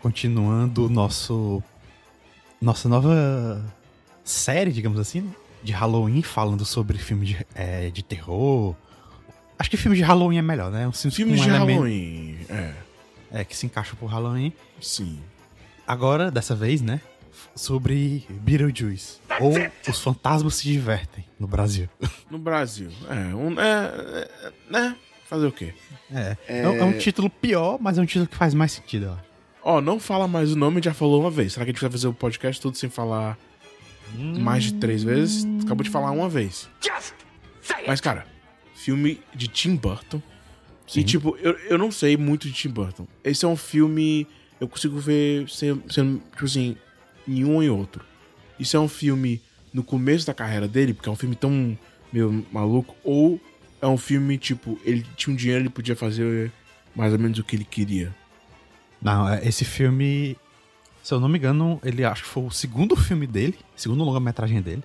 Continuando o nosso. Nossa nova série, digamos assim, né? de Halloween, falando sobre filmes de, é, de terror. Acho que filme de Halloween é melhor, né? Um filme Filmes com de elemento- Halloween. É, É, que se encaixa pro Halloween. sim. Agora, dessa vez, né? Sobre Beetlejuice. Ou Os Fantasmas Se Divertem no Brasil. No Brasil. É, um, é, é, né? Fazer o quê? É. É... é um título pior, mas é um título que faz mais sentido, eu acho. Ó, não fala mais o nome, já falou uma vez. Será que a gente vai fazer o podcast todo sem falar mais de três vezes? Acabou de falar uma vez. Mas, cara, filme de Tim Burton. Sim. E, tipo, eu, eu não sei muito de Tim Burton. Esse é um filme. Eu consigo ver sendo, sendo, tipo assim, em um e outro. Isso é um filme no começo da carreira dele, porque é um filme tão meio maluco, ou é um filme, tipo, ele tinha um dinheiro, ele podia fazer mais ou menos o que ele queria. Não, é, esse filme, se eu não me engano, ele acho que foi o segundo filme dele, segundo longa-metragem dele.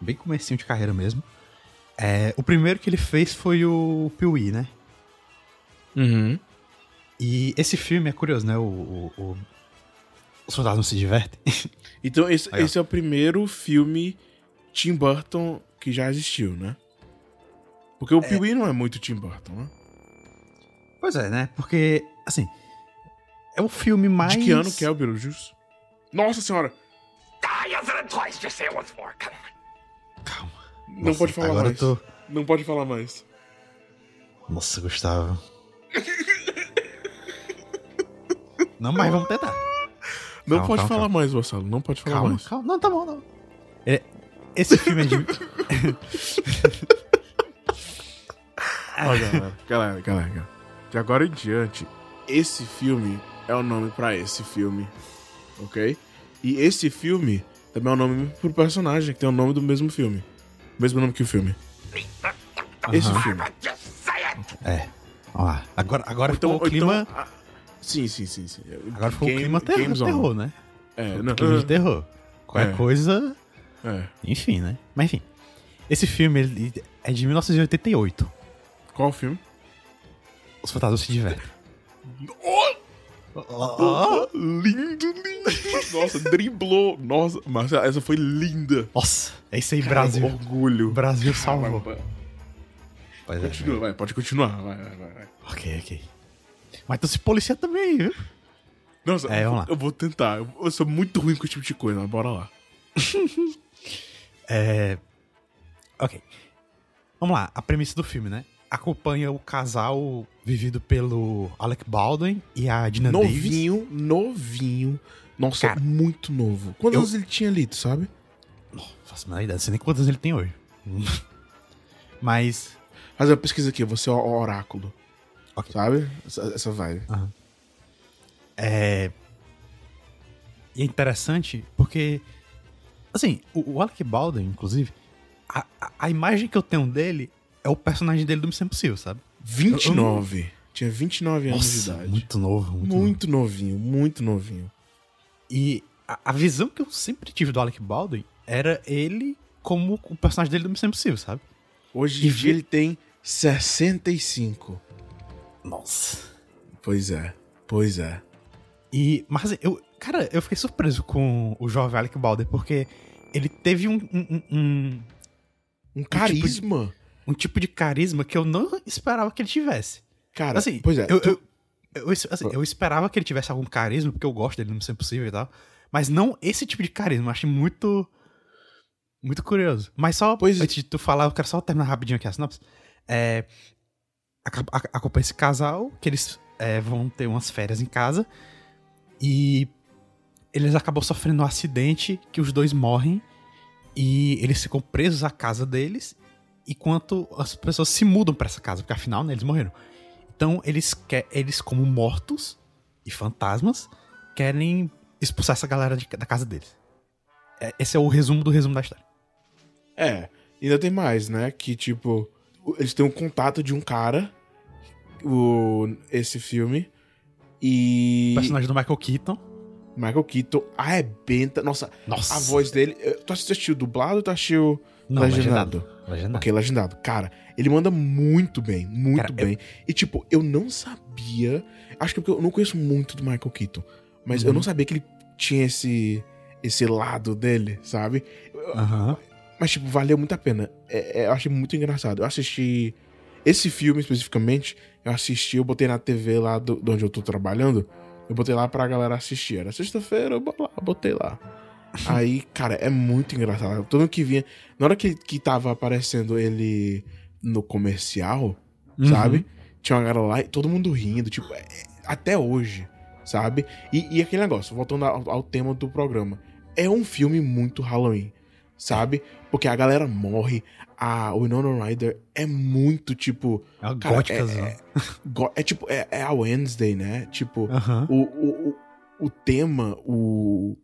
Bem comecinho de carreira mesmo. É, o primeiro que ele fez foi o Pee-wee, né? Uhum. E esse filme é curioso, né? O, o- o- Os fantasmas se divertem. Então, esse, Aí, esse é o primeiro filme Tim Burton que já existiu, né? Porque o Pee-wee não é muito Tim Burton, né? pois é, né? Porque, assim, é o filme mais... De que ano que é o Beetlejuice? Nossa senhora! Calma. Não Nossa, pode falar agora mais. eu tô... Não pode falar mais. Nossa, Gustavo. Não, mas vamos tentar. Não Calma, pode calma, falar calma. mais, Marcelo. Não pode falar Calma, mais. calma. Não, tá bom, não. É, esse filme é de... Ó, galera, galera, galera, galera. De agora em diante, esse filme é o nome pra esse filme. Ok? E esse filme também é o nome pro personagem, que tem o nome do mesmo filme. Mesmo nome que o filme. Esse filme. É. Ó lá. Agora, agora Então, ficou o clima... então, ah, sim, sim, sim, sim. agora ficou Game- o clima terror, on. terror, né? É, não, clima de terror. Qualquer É. coisa... é. Enfim, né? Mas enfim. Esse filme ele é de 1988. Qual filme? Os fantasmas se divertem. Oh, lindo, lindo. Nossa, driblou. Nossa, Marcelo, essa foi linda. Nossa, é isso aí, Brasil. Orgulho. Brasil salvou. Vai, vai. Pois é, Continua, vai, pode continuar. Vai, vai, vai. vai. Ok, ok. Mas tu se policia também, viu? Nossa, É, eu, vamos lá. eu vou tentar. Eu, sou muito ruim com esse tipo de coisa, mas bora lá. É. Ok. Vamos lá, a premissa do filme, né? Acompanha o casal vivido pelo Alec Baldwin e a Dina Davis. Novinho, novinho. Nossa, Cara, muito novo. Quantos eu- anos ele tinha ali, tu sabe? Não faço a menor ideia, não sei nem quantos ele tem hoje. Mas. Faz uma pesquisa aqui, você é o oráculo. Ok. Sabe? Essa, essa vibe. É. E é interessante porque. Assim, o, o Alec Baldwin, inclusive, a, a, a imagem que eu tenho dele é o personagem dele do Missão Impossível, sabe? 29. Tinha 29 anos de Nossa, idade. muito novo, muito, novo. Muito novinho, muito novinho. E a, a visão que eu sempre tive do Alec Baldwin era ele como o personagem dele do Missão Impossível, sabe? Hoje em dia ele tem 65. Nossa. Pois é, pois é. E, mas assim, eu, cara, eu fiquei surpreso com o jovem Alec Baldwin, porque ele teve um, um, um, Um carisma. um tipo de carisma que eu não esperava que ele tivesse. Cara, Assim, pois é. eu, tu- eu, eu, assim, eu esperava que ele tivesse algum carisma, porque eu gosto dele no Missão Impossível e tal. Mas não esse tipo de carisma. Eu achei muito. Muito curioso. Mas só, Pois- antes de tu falar, eu quero só terminar rapidinho aqui a sinopse. É, acompanha esse casal, que eles é, vão ter umas férias em casa. E eles acabam sofrendo um acidente que os dois morrem. E eles ficam presos à casa deles. Enquanto as pessoas se mudam pra essa casa, porque afinal, né, eles morreram. Então, eles, eles como mortos e fantasmas, querem expulsar essa galera de- da casa deles. É, esse é o resumo do resumo da história. É, ainda tem mais, né? Que tipo, eles têm um contato de um cara, o, esse filme, E. O personagem do Michael Keaton. Michael Keaton arrebenta. Nossa, Nossa. a voz dele. eh, Tu assistiu dublado ou tu assistiu Não, legendado? legendado. Legendado. Ok, legendado. Cara, ele manda muito bem, muito Cara, eu- bem. E tipo, eu não sabia. Acho que é porque eu não conheço muito do Michael Keaton. Mas eu Uhum. não sabia que ele tinha esse. Esse lado dele, sabe? Aham. Mas, tipo, valeu muito a pena. É, é, eu achei muito engraçado. Eu assisti. Esse filme especificamente, eu assisti, eu botei na TV lá do, de onde eu tô trabalhando. Eu botei lá pra galera assistir. Era sexta-feira, eu lá, botei lá. Aí, cara, é muito engraçado. Todo mundo que vinha. Na hora que, que tava aparecendo ele no comercial, Uhum. sabe? Tinha uma galera lá e todo mundo rindo, tipo, é- é- até hoje, sabe? E, e aquele negócio, voltando ao, ao tema do programa. É um filme muito Halloween, sabe? Porque a galera morre, a Winona Ryder é muito, tipo... É uma Cara, gótica. é, go- é tipo, é, é a Wednesday, né? Tipo, Aham. o, o, o, o tema, o...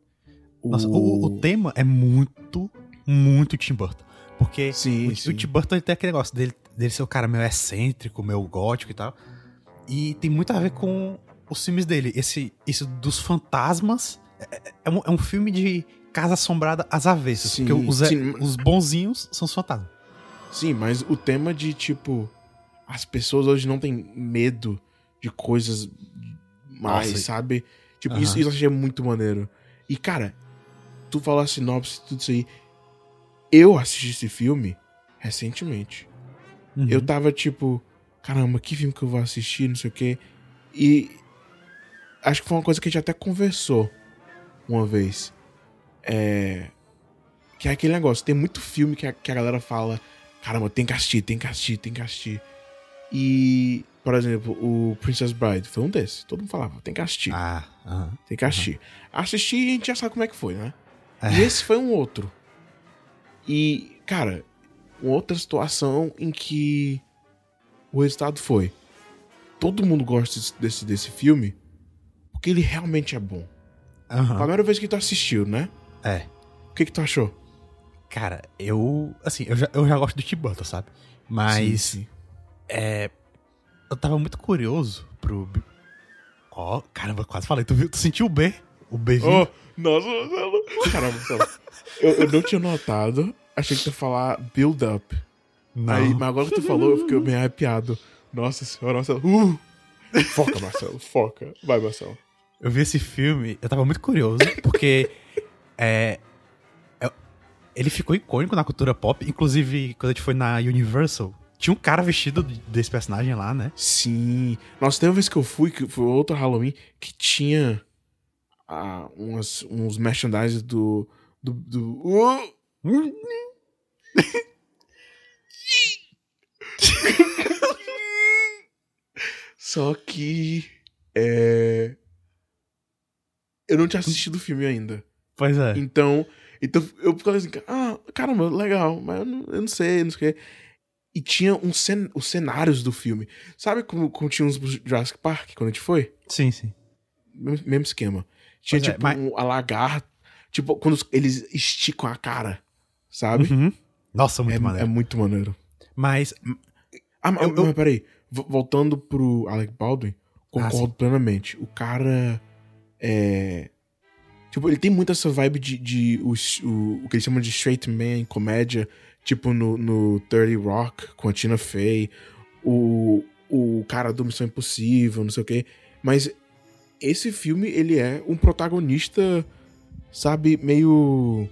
Nossa, o, o tema é muito, muito Tim Burton. Porque Sim, o, sim. o Tim Burton tem aquele negócio dele, dele ser o cara meio excêntrico, meio gótico e tal. E tem muito a ver com os filmes dele. Esse, isso dos fantasmas é, é- é um, é um filme de casa assombrada às avessas. Sim, porque os, sim. os bonzinhos são os fantasmas. Sim, mas o tema de, tipo, as pessoas hoje não têm medo de coisas mais, Nossa. sabe? Tipo, isso, isso eu achei muito maneiro. E, cara, tu falou a sinopse, tudo isso aí. Eu assisti esse filme recentemente. Uhum. Eu tava, tipo, caramba, que filme que eu vou assistir, não sei o quê. E acho que foi uma coisa que a gente até conversou uma vez. É. Que é aquele negócio, tem muito filme que a, que a galera fala, caramba, tem que assistir, tem que assistir, tem que assistir. E, por exemplo, o Princess Bride foi um desses. Todo mundo falava, tem que assistir, Ah, aham. tem que assistir. Assistir e a gente já sabe como é que foi, né? É. E esse foi um outro. E, cara, uma outra situação em que o resultado foi: todo mundo gosta desse- desse, filme porque ele realmente é bom. A aham. primeira vez que tu assistiu, né? É. O que que tu achou? Cara, eu. Assim, eu já, eu já gosto do Burton, sabe? Mas. Sim, sim. É. Eu tava muito curioso pro. Ó, caramba, quase falei. Tu viu? Tu sentiu o B? O B vindo? Oh, nossa, Marcelo. Caramba, Marcelo. Eu, eu não tinha notado. Achei que tu ia falar build up. Não. Aí, mas agora que tu falou, eu fiquei bem arrepiado. Nossa senhora, Marcelo. Uh! Foca, Marcelo, foca. Vai, Marcelo. Eu vi esse filme, eu tava muito curioso, porque. É, é- Ele ficou icônico na cultura pop. Inclusive, quando a gente foi na Universal, tinha um cara vestido desse personagem lá, né? Sim. Nossa, tem uma vez que eu fui, que foi outro Halloween, que tinha ah, umas, uns merchandise do. do. do! Só que. É. Eu não tinha assistido o filme ainda. Pois é. Então, então eu falei assim, ah, caramba, legal, mas eu não, eu não sei, não sei o quê. E tinha um cen os cenários do filme. Sabe como, como tinha uns Jurassic Park quando a gente foi? Sim, sim. Mesmo, mesmo esquema. Tinha Pois é, tipo mas- um, a lagarta, tipo, quando eles esticam a cara, sabe? Uhum. Nossa, muito É, maneiro. é muito maneiro. Mas. Ah, mas, Eu- eu- mas peraí, vo- voltando pro Alec Baldwin, concordo plenamente. O cara é. Tipo, ele tem muito essa vibe de, de o, o, o que eles chamam de straight man, comédia, tipo no, no 30 Rock, com a Tina Fey, o, o cara do Missão Impossível, não sei o quê. Mas esse filme, ele é um protagonista, sabe, meio.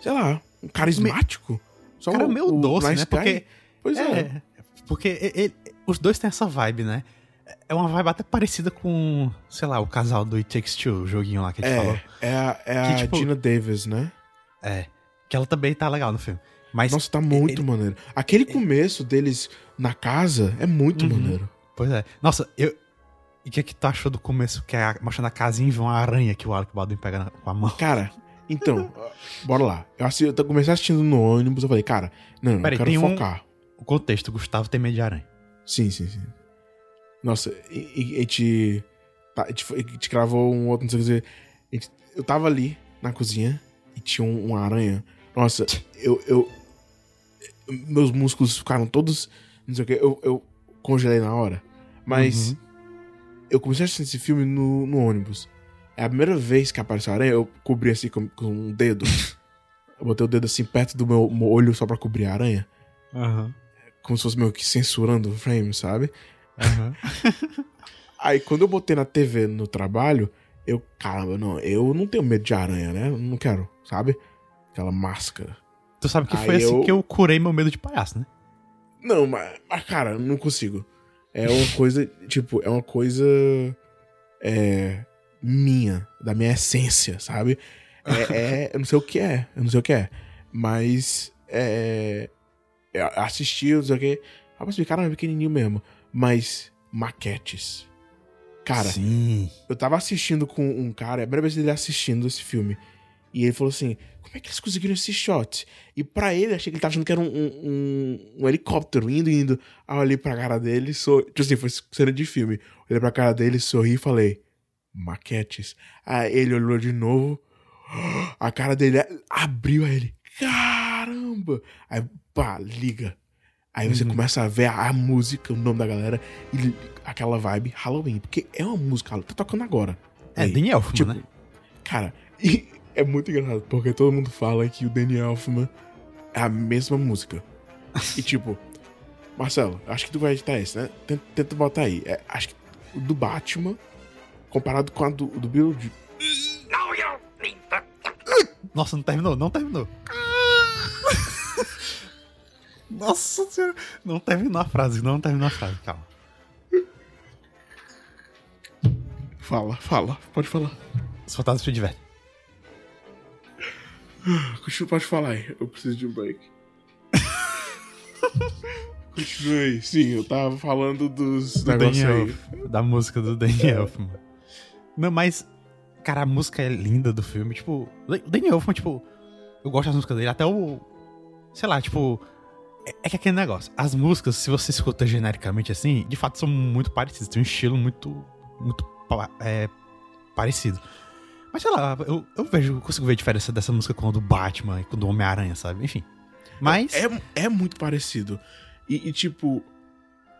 sei lá, um carismático. Só Cara, o- meio o doce, nice né? guy. Porque. Pois é. É, porque e- e- os dois têm essa vibe, né? É uma vibe até parecida com, sei lá, o casal do It Takes Two, o joguinho lá que a gente falou. É, é a, é a Que, tipo- Gina Davis, né? É. Que ela também tá legal no filme. Mas, Nossa, tá muito ele- maneiro. Aquele começo deles na casa é muito Uhum. maneiro. pois é. Nossa, eu. E o que, que tu achou do começo? Que é mostrando a casinha e vê uma aranha que o Alec Baldwin pega na- com a mão. Cara, então, bora lá. Eu, assi- eu comecei assistindo no ônibus, eu falei, cara, não, Peraí, eu quero tem um- focar. O contexto, o Gustavo tem medo de aranha. Sim, sim, sim. Nossa, e, e- a gente. tá, a gente gravou um outro, não sei o que dizer. Eu tava ali na cozinha e tinha um- uma aranha. Nossa, eu, eu. Meus músculos ficaram todos. Não sei o que. Eu, eu congelei na hora. Mas. Uhum. eu comecei a assistir esse filme no, no ônibus. É a primeira vez que apareceu a aranha, eu cobri assim com, com um dedo. eu botei o dedo assim perto do meu, meu olho só pra cobrir a aranha. Aham. Como se fosse meio que censurando o frame, sabe? Aham. Aí quando eu botei na TV no trabalho, eu, caramba, não, eu não tenho medo de aranha, né? Não quero, sabe? Aquela máscara. Tu sabe que Aí foi assim eu- que eu curei meu medo de palhaço, né? Não, mas, mas, cara, não consigo. É uma coisa, tipo, é uma coisa. É. Minha, da minha essência, sabe? É, é- eu não sei o que é, eu não sei o que é. Mas. É. Eu assisti, eu não sei o que. Ah, mas cara, é pequenininho mesmo. Mas. Maquetes. Cara, Sim. eu tava assistindo com um cara, é a primeira vez dele assistindo esse filme. E ele falou assim: como é que eles conseguiram esse shot? E pra ele, achei que ele tava achando que era um, um, um- um helicóptero indo, indo. Aí eu olhei pra cara dele, sou. Tipo assim, foi cena de filme. Olhei pra cara dele, sorri e falei: maquetes. Aí ele olhou de novo. A cara dele abriu aí ele. Caramba! Aí, pá, liga. Aí você Uhum. começa a ver a, a música, o nome da galera, e aquela vibe Halloween. Porque é uma música, tá tocando agora. É, Aí, Danny Elfman, tipo, né? Cara, e é muito engraçado, porque todo mundo fala que o Danny Elfman é a mesma música. E tipo, Marcelo, acho que tu vai editar esse, né? Tenta, tenta botar aí. É, acho que o do Batman, comparado com a do, do Bill. Nossa, não terminou, não terminou. Nossa senhora. Não terminou a frase, não terminou a frase, calma. Fala, fala, pode falar. Os fantasmas se divertem. Continua, pode falar aí. Eu preciso de um break. Continue aí. Sim, eu tava falando dos Do aí. Elfman, da música do Danny Elfman. Não, mas, cara, a música é linda do filme. Tipo, o Elfman, tipo, eu gosto das músicas dele, até o. Sei lá, tipo. É, é que aquele negócio. As músicas, se você escuta genericamente assim, de fato são muito parecidas. Tem um estilo muito. Muito é, parecido. Mas sei lá, eu, eu vejo, consigo ver a diferença dessa música com a do Batman e com a do Homem-Aranha, sabe? Enfim. Mas. É, é muito parecido. E, e, tipo,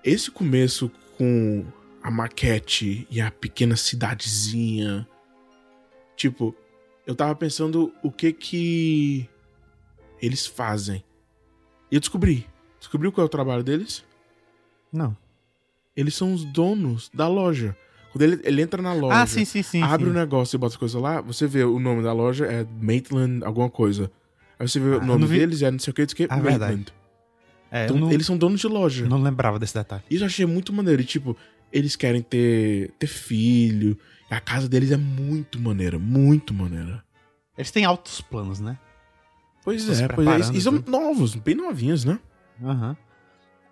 esse começo com a maquete e a pequena cidadezinha. Tipo, eu tava pensando o que que eles fazem. E eu descobri. Descobri qual é o trabalho deles? Não. Eles são os donos da loja. Quando ele, ele entra na loja, Ah, sim, sim, sim. abre o negócio e bota as coisas lá, você vê o nome da loja é Maitland alguma coisa. Aí você vê Ah, o nome vi- deles é não sei o que, não sei o que, Ah, verdade. Maitland. É, Então, não, eles são donos de loja. não lembrava desse detalhe. Isso eu achei muito maneiro. E, tipo, eles querem ter, ter filho. A casa deles é muito maneira, muito maneira. Eles têm altos planos, né? Pois é, pois é. E são tudo. novos, bem novinhos, né? Aham.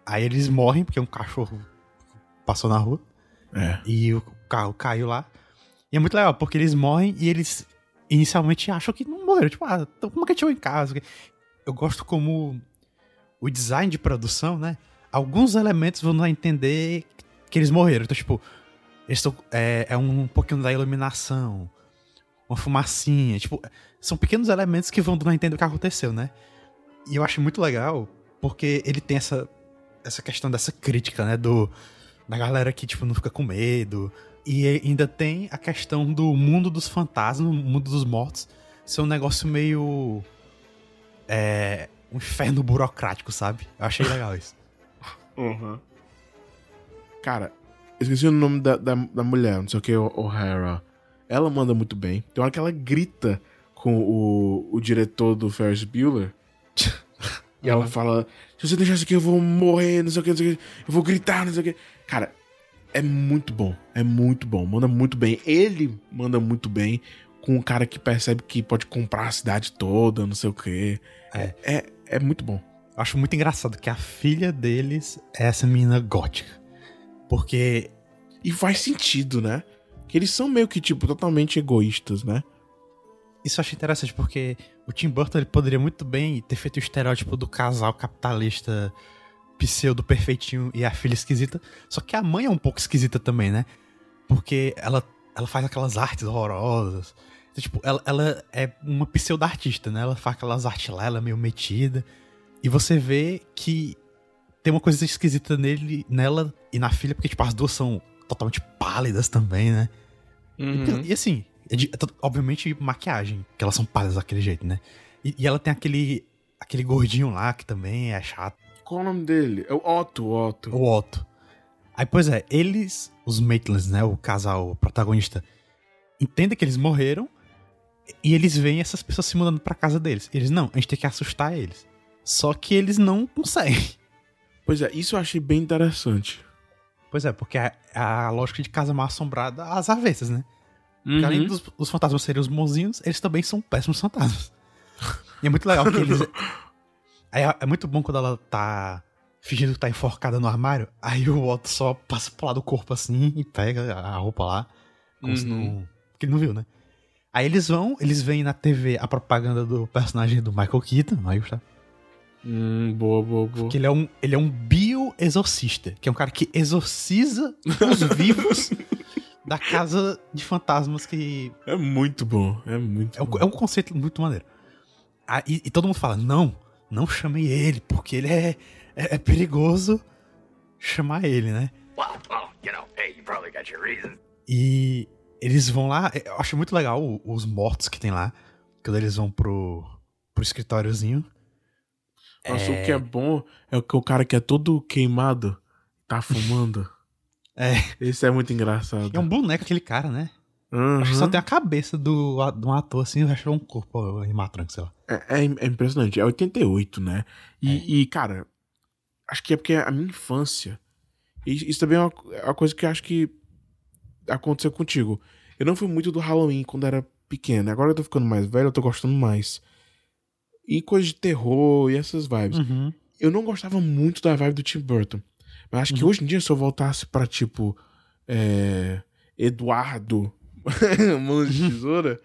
Aí eles morrem porque um cachorro passou na rua É. e o carro caiu lá. E é muito legal, porque eles morrem e eles inicialmente acham que não morreram. Tipo, ah, então como é que chegou em casa? Eu gosto como o design de produção, né? Alguns elementos vão dar a entender que eles morreram. Então, tipo, eles tão, é, é um pouquinho da iluminação, uma fumacinha. Tipo, são pequenos elementos que vão dando a entender o que aconteceu, né? E eu acho muito legal porque ele tem essa, essa questão dessa crítica, né? Do, da galera que, tipo, não fica com medo. E ainda tem a questão do mundo dos fantasmas, mundo dos mortos, ser um negócio meio. É. Um inferno burocrático, sabe? Eu achei legal isso. Uhum. Cara, esqueci o nome da, da, da mulher, não sei o que, O'Hara. Ela manda muito bem. Tem hora que ela grita com o, o diretor do Ferris Bueller. e ela fala: Se você deixar isso aqui, eu vou morrer, não sei o que, não sei o que. Eu vou gritar, não sei o que. Cara, é muito bom. É muito bom. Manda muito bem. Ele manda muito bem com um cara que percebe que pode comprar a cidade toda, não sei o que. É. É, é muito bom. Acho muito engraçado que a filha deles é essa menina gótica. Porque E faz sentido, né? Que eles são meio que, tipo, totalmente egoístas, né? Isso eu achei interessante, porque o Tim Burton ele poderia muito bem ter feito o estereótipo do casal capitalista pseudo perfeitinho e a filha esquisita. Só que a mãe é um pouco esquisita também, né? Porque ela, ela faz aquelas artes horrorosas. Então, tipo, ela, ela é uma pseudo artista, né? Ela faz aquelas artes lá, ela é meio metida. E você vê que tem uma coisa esquisita nele, nela e na filha, porque, tipo, as duas são totalmente pálidas também, né? Uhum. E, e assim, é de- é to- obviamente maquiagem, que elas são pálidas daquele jeito, né? E, e ela tem aquele aquele gordinho lá que também é chato, Qual o nome dele? É o Otto, o Otto. o Otto. Aí, pois é, eles, os Maitlands, né, o casal o protagonista, entendem que eles morreram e eles veem essas pessoas se mudando pra casa deles. Eles, não, a gente tem que assustar eles. Só que eles não conseguem. Pois é, isso eu achei bem interessante. Pois é, porque a, a lógica de casa mal assombrada às avessas, né? Porque além Uhum. dos os fantasmas serem os bonzinhos, eles também são péssimos fantasmas. E é muito legal que eles. É, é muito bom quando ela tá fingindo que tá enforcada no armário, aí o Otto só passa pro lado do corpo assim e pega a roupa lá. Como se Uhum. não. Porque ele não viu, né? Aí eles vão, eles veem na TV a propaganda do personagem do Michael Keaton, aí tá? Hum, boa, boa, boa. Que ele é um, ele é um bioexorcista, que é um cara que exorciza os vivos da casa de fantasmas que É muito bom, é muito é um, bom. é um conceito muito maneiro. Ah, e, e todo mundo fala, não, não chamei ele, porque ele é, é, é perigoso chamar ele, né? Well, well, you know, hey, you probably got your reasons. E eles vão lá, eu acho muito legal os mortos que tem lá, quando eles vão pro, pro escritóriozinho. Nossa, o que é bom é que o cara que é todo queimado tá fumando. É, Esse é muito engraçado. é um boneco aquele cara, né? Uhum. Acho que só tem a cabeça do, de um ator assim, o resto é um corpo em matranco, sei lá. É, é- é impressionante. É 88, né? E, e, cara, acho que é porque a minha infância. Isso também é uma, é uma coisa que acho que aconteceu contigo. Eu não fui muito do Halloween quando era pequeno. Agora eu tô ficando mais velho, eu tô gostando mais. E coisa de terror e essas vibes. Uhum. Eu não gostava muito da vibe do Tim Burton. Mas acho que Uhum. hoje em dia, se eu voltasse pra, tipo, é, Eduardo Mãos de Tesoura,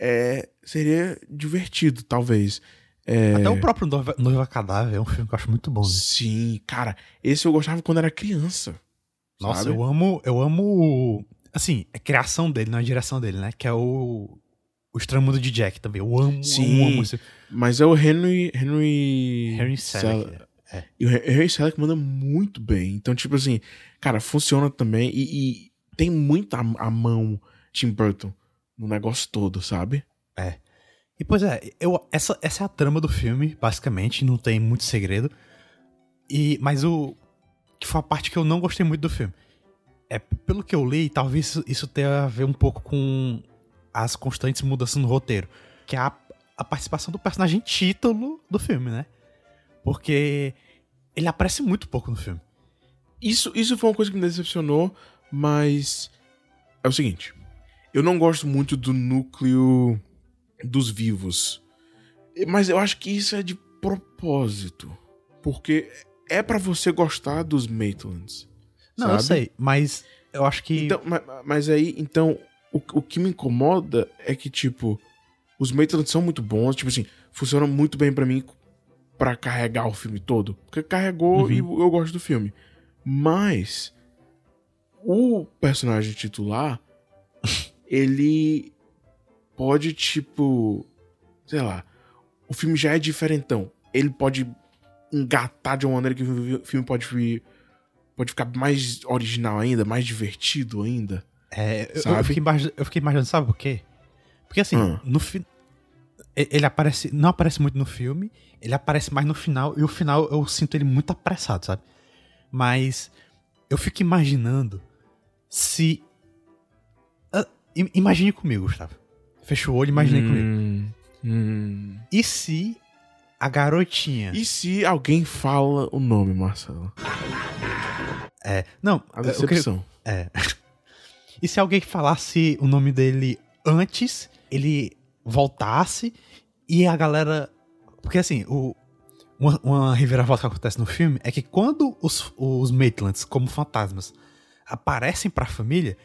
é, seria divertido, talvez. É, Até o próprio Noiva, Noiva Cadáver é um filme que eu acho muito bom. né? Sim, cara, esse eu gostava quando era criança. Nossa, sabe? eu amo, eu amo. Assim, a criação dele, não a direção dele, né? Que é o. O Extramundo de Jack também. Eu amo, Sim. amo, amo esse. Mas é o Henry. Henry. Henry Sel- Selick. É. E o Hen- Henry Selick manda muito bem. Então, tipo assim, cara, funciona também. E, e tem muita a mão Tim Burton no negócio todo, sabe? E pois é, eu, essa, essa é a trama do filme, basicamente, não tem muito segredo. E, mas o. Que foi a parte que eu não gostei muito do filme. É, pelo que eu li, talvez isso, isso tenha a ver um pouco com as constantes mudanças no roteiro. Que é a, a participação do personagem título do filme, né? Porque ele aparece muito pouco no filme. Isso, isso foi uma coisa que me decepcionou, mas. É o seguinte. Eu não gosto muito do núcleo dos vivos. Mas eu acho que isso é de propósito. Porque é pra você gostar dos Maitlands. Não, eu sabe? sei, mas eu acho que. Então, ma- ma- mas aí, então, o, o que me incomoda é que, tipo, os Maitlands são muito bons, tipo assim, funcionam muito bem pra mim pra carregar o filme todo. Porque carregou Uhum. e eu gosto do filme. Mas o personagem titular, ele pode, tipo, sei lá, o filme já é diferentão. Ele pode engatar de uma maneira que o filme pode, pode ficar mais original ainda, mais divertido ainda. É, eu- eu, fiquei eu fiquei imaginando, sabe por quê? Porque assim, Hum. no fi- ele aparece, não aparece muito no filme, ele aparece mais no final, e o final eu sinto ele muito apressado, sabe? Mas eu fico imaginando se. Im- imagine comigo, Gustavo. Fecha o olho e imagine comigo. Hum, hum. E se a garotinha. E se alguém fala o nome, Marcelo? É, não, A eu queria- decepção. É. E se alguém falasse o nome dele antes, ele voltasse e a galera. Porque assim, o, uma, uma reviravolta que acontece no filme é que quando os, os Maitlands, como fantasmas, aparecem pra família,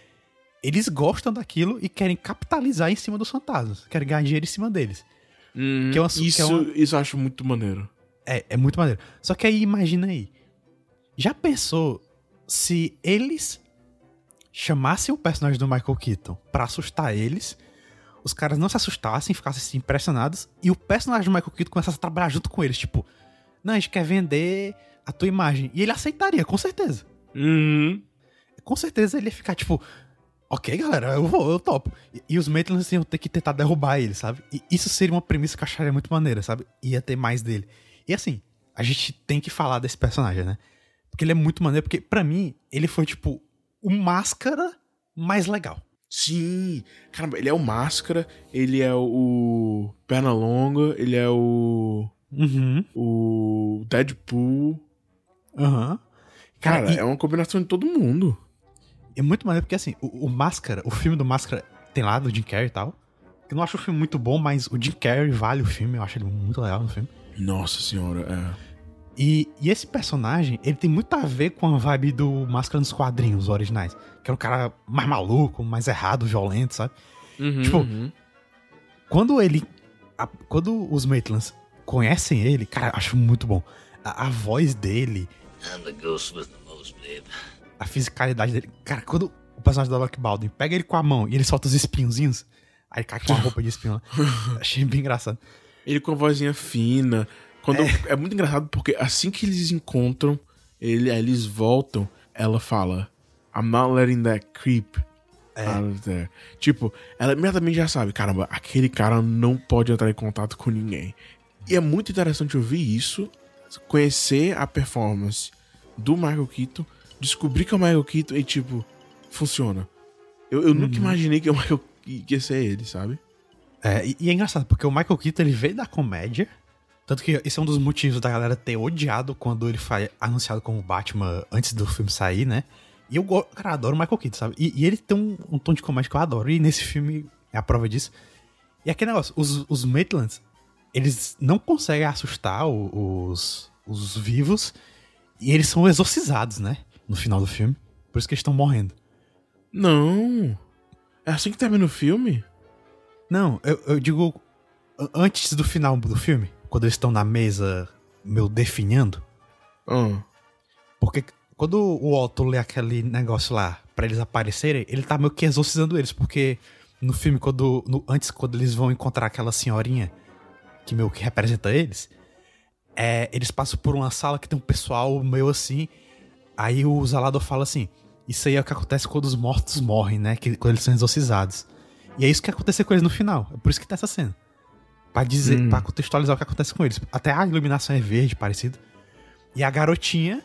eles gostam daquilo e querem capitalizar em cima dos fantasmas, querem ganhar dinheiro em cima deles. Que é uma- que é isso, uma- isso eu acho muito maneiro. É, é muito maneiro. Só que aí imagina aí. Já pensou se eles chamassem o personagem do Michael Keaton pra assustar eles, os caras não se assustassem, ficassem assim, impressionados, e o personagem do Michael Keaton começasse a trabalhar junto com eles, tipo, não, a gente quer vender a tua imagem. E ele aceitaria, com certeza. Uhum. com certeza ele ia ficar tipo, ok, galera, eu vou, eu topo. E, e os Maitlands iam ter que tentar derrubar ele, sabe? E isso seria uma premissa que eu acharia muito maneira, sabe? Ia ter mais dele. E assim, a gente tem que falar desse personagem, né? Porque ele é muito maneiro, porque para mim, ele foi tipo o máscara mais legal. Sim, caramba, ele é o Máscara, ele é o Pernalonga, ele é o. Uhum. o Deadpool. Aham. Cara, Cara, e- é uma combinação de todo mundo. É muito maneiro porque, assim, o, o Máscara, o filme do Máscara tem lá do Jim Carrey e tal. Eu não acho o filme muito bom, mas o Jim Carrey vale o filme, eu acho ele muito legal no filme. Nossa senhora, é. E, e esse personagem, ele tem muito a ver com a vibe do Máscara nos quadrinhos originais. Que é um cara mais maluco, mais errado, violento, sabe? Tipo, uhum. Quando ele. a- quando os Maitlands conhecem ele, cara, eu acho muito bom. A, a voz dele, I'm the ghost with the most, babe. a fisicalidade dele. Cara, quando o personagem da Lock Baldwin pega ele com a mão e ele solta os espinhozinhos, aí cai com a roupa de espinho lá. Achei bem engraçado. Ele com a vozinha fina. Quando, é. muito engraçado porque assim que eles encontram, ele, eles voltam, ela fala: I'm not letting that creep out of there. Tipo, ela imediatamente já sabe: caramba, aquele cara não pode entrar em contato com ninguém. E é muito interessante ouvir isso, conhecer a performance do Michael Keaton, descobrir que é o Michael Keaton e, tipo, funciona. Eu, eu nunca imaginei que o Michael que ia ser ele, sabe? É, e, e é engraçado, porque o Michael Keaton ele veio da comédia. Tanto que esse é um dos motivos da galera ter odiado quando ele foi anunciado como Batman antes do filme sair, né? E eu, cara, adoro o Michael Keaton, sabe? E, e ele tem um, um tom de comédia que eu adoro. E nesse filme é a prova disso. E aquele negócio, os, os Maitlands, eles não conseguem assustar os, os vivos. E eles são exorcizados, né? No final do filme. Por isso que eles estão morrendo. Não. É assim que termina o filme? Não, eu, eu digo antes do final do filme, quando eles estão na mesa, meu, definhando. Ah. Porque quando o Otto lê aquele negócio lá pra eles aparecerem, ele tá meio que exorcizando eles, porque no filme, quando. no- antes, quando eles vão encontrar aquela senhorinha que meio que representa eles, é, eles passam por uma sala que tem um pessoal meio assim. Aí o Zalador fala assim: Isso aí é o que acontece quando os mortos morrem, né? Que, quando eles são exorcizados. E é isso que acontece com eles no final. É por isso que tá essa cena. Pra dizer, Hum. pra contextualizar o que acontece com eles. Até a iluminação é verde, parecido. E a garotinha,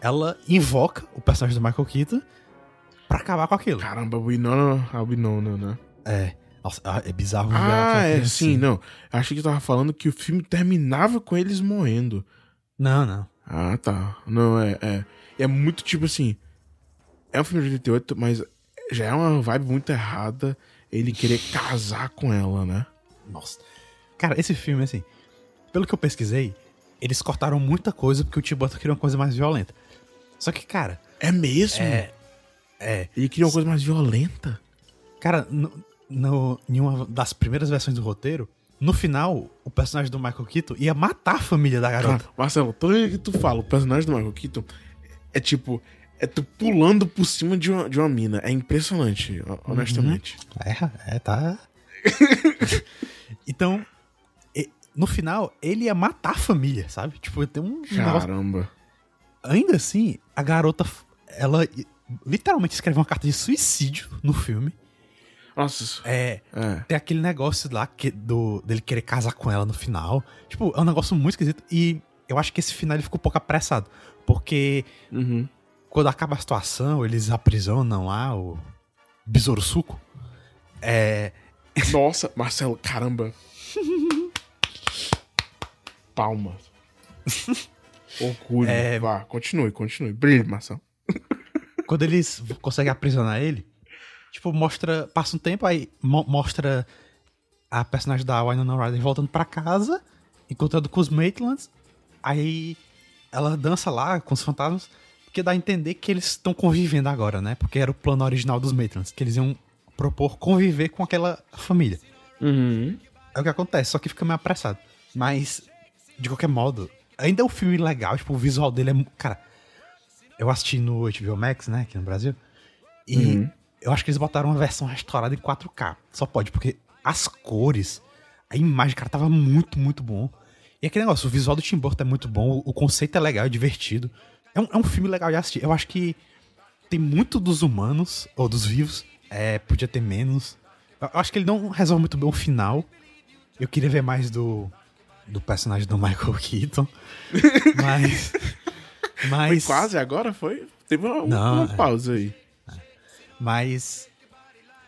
ela invoca o personagem do Michael Keaton pra acabar com aquilo. Caramba, Winona, a Winona, né? É. Nossa, é bizarro ver ela Ah, é, sim, assim. não. Achei que tava falando que o filme terminava com eles morrendo. Não, não. Ah, tá. Não, é, é. É muito tipo assim. É um filme de 88, mas já é uma vibe muito errada ele querer casar com ela, né? Nossa. Cara, esse filme, assim, pelo que eu pesquisei, eles cortaram muita coisa porque o Tim Burton queria uma coisa mais violenta. Só que, cara, É mesmo? é. É. Ele queria uma coisa mais violenta. Cara, no, no, em uma das primeiras versões do roteiro, no final, o personagem do Michael Keaton ia matar a família da garota. Cara, Marcelo, toda vez que tu fala, o personagem do Michael Keaton é tipo. É tu pulando por cima de uma, de uma mina. É impressionante, honestamente. É, é, tá. então, no final, ele ia matar a família, sabe? Tipo, tem um negócio. Caramba. Ainda assim, a garota, ela literalmente escreveu uma carta de suicídio no filme. Nossa, É. é. Tem aquele negócio lá que, do, dele querer casar com ela no final. Tipo, é um negócio muito esquisito. E eu acho que esse final ele ficou um pouco apressado. Porque Uhum. quando acaba a situação, eles aprisionam lá o Besouro Suco. É. Nossa, Marcelo, caramba. Palmas. Orgulho. É. Vá, continue, continue. Brilhe, Marcelo. Quando eles conseguem aprisionar ele, tipo, mostra. Passa um tempo, aí mo- mostra a personagem da Winona Ryder voltando pra casa, encontrando com os Maitlands. Aí ela dança lá com os fantasmas, porque dá a entender que eles estão convivendo agora, né? Porque era o plano original dos Maitlands, que eles iam propor conviver com aquela família. Uhum. É o que acontece, só que fica meio apressado. Mas, de qualquer modo, ainda é um filme legal, tipo, o visual dele é. Cara, eu assisti no HBO Max, né, aqui no Brasil. E Uhum. eu acho que eles botaram uma versão restaurada em 4K. Só pode, porque as cores, a imagem, cara, tava muito, muito bom. E aquele negócio, o visual do Tim Burton é muito bom, o conceito é legal, é divertido. É um, é um filme legal de assistir. Eu acho que tem muito dos humanos, ou dos vivos. É, podia ter menos. Eu acho que ele não resolve muito bem o final. Eu queria ver mais do, do personagem do Michael Keaton. mas. Foi Mas. quase agora, foi? Teve uma, Não, uma é. pausa aí. Mas.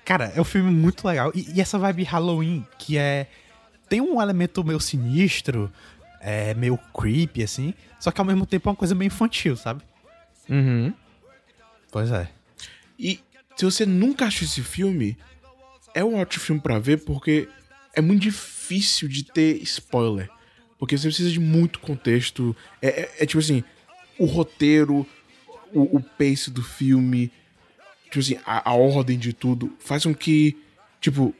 Cara, é um filme muito legal. E, e essa vibe Halloween, que é. Tem um elemento meio sinistro, é meio creepy, assim. Só que ao mesmo tempo é uma coisa meio infantil, sabe? Uhum. Pois é. E se você nunca assistiu esse filme, é um ótimo filme pra ver porque é muito difícil de ter spoiler. Porque você precisa de muito contexto. É, é- é tipo assim, o roteiro, o, o pace do filme, tipo assim, a, a ordem de tudo faz com que, tipo,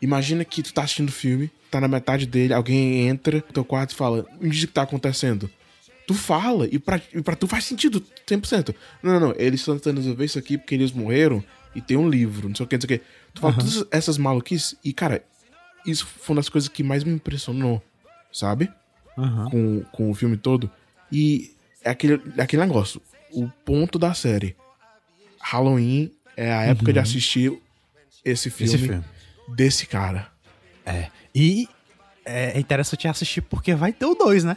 imagina que tu tá assistindo o filme, tá na metade dele, alguém entra no teu quarto e fala, me diz o que tá acontecendo. Tu fala, e pra, e pra tu faz sentido 100%. Não, não, não, eles estão tentando resolver isso aqui porque eles morreram e tem um livro, não sei o que, não sei o que. Tu fala todas essas maluquices e, cara, isso foi uma das coisas que mais me impressionou, sabe? Aham. Com, com o filme todo. E é aquele, é aquele negócio, o ponto da série. Halloween é a época de assistir esse filme, Esse filme. desse cara. É. E é interessante assistir porque vai ter o 2, né?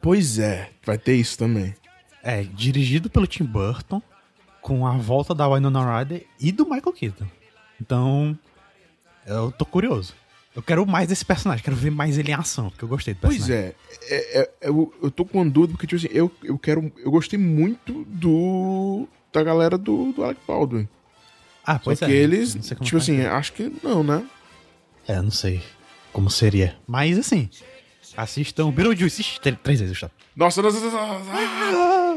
Pois é, vai ter isso também. É, dirigido pelo Tim Burton, com a volta da Winona Ryder e do Michael Keaton. Então, eu tô curioso. Eu quero mais desse personagem, quero ver mais ele em ação, porque eu gostei do Pois personagem. é, é, é, eu, eu tô com uma dúvida, porque, tipo assim, eu, eu quero. Eu gostei muito do. da galera do, do Alec Baldwin. Ah, pois Só é. que eles, tipo vai assim, acho que não, né? É, não sei como seria. Mas assim, assistam Beetlejuice Ixi, três três vezes, Gustavo. Nossa, nossa, nossa, nossa. ah!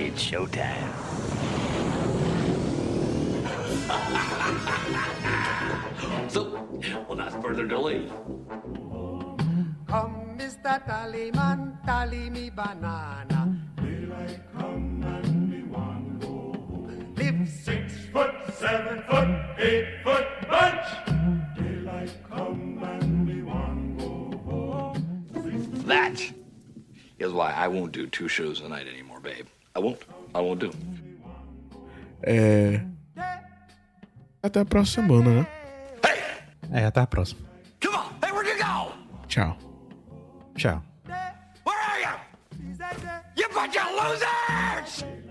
It's showtime. So, without further delay, Come, Mr. Tallyman, tally me banana. Daylight come and me one go home. Live six foot, seven foot, eight foot bunch. Daylight come and me one go home. that is why I won't do two shows a night anymore, babe. I won't. I won't do. É. Até a próxima semana, né? É, até a próxima. Come on. Hey, where'd you go? Tchau. Tchau. Where are you? You bunch of losers!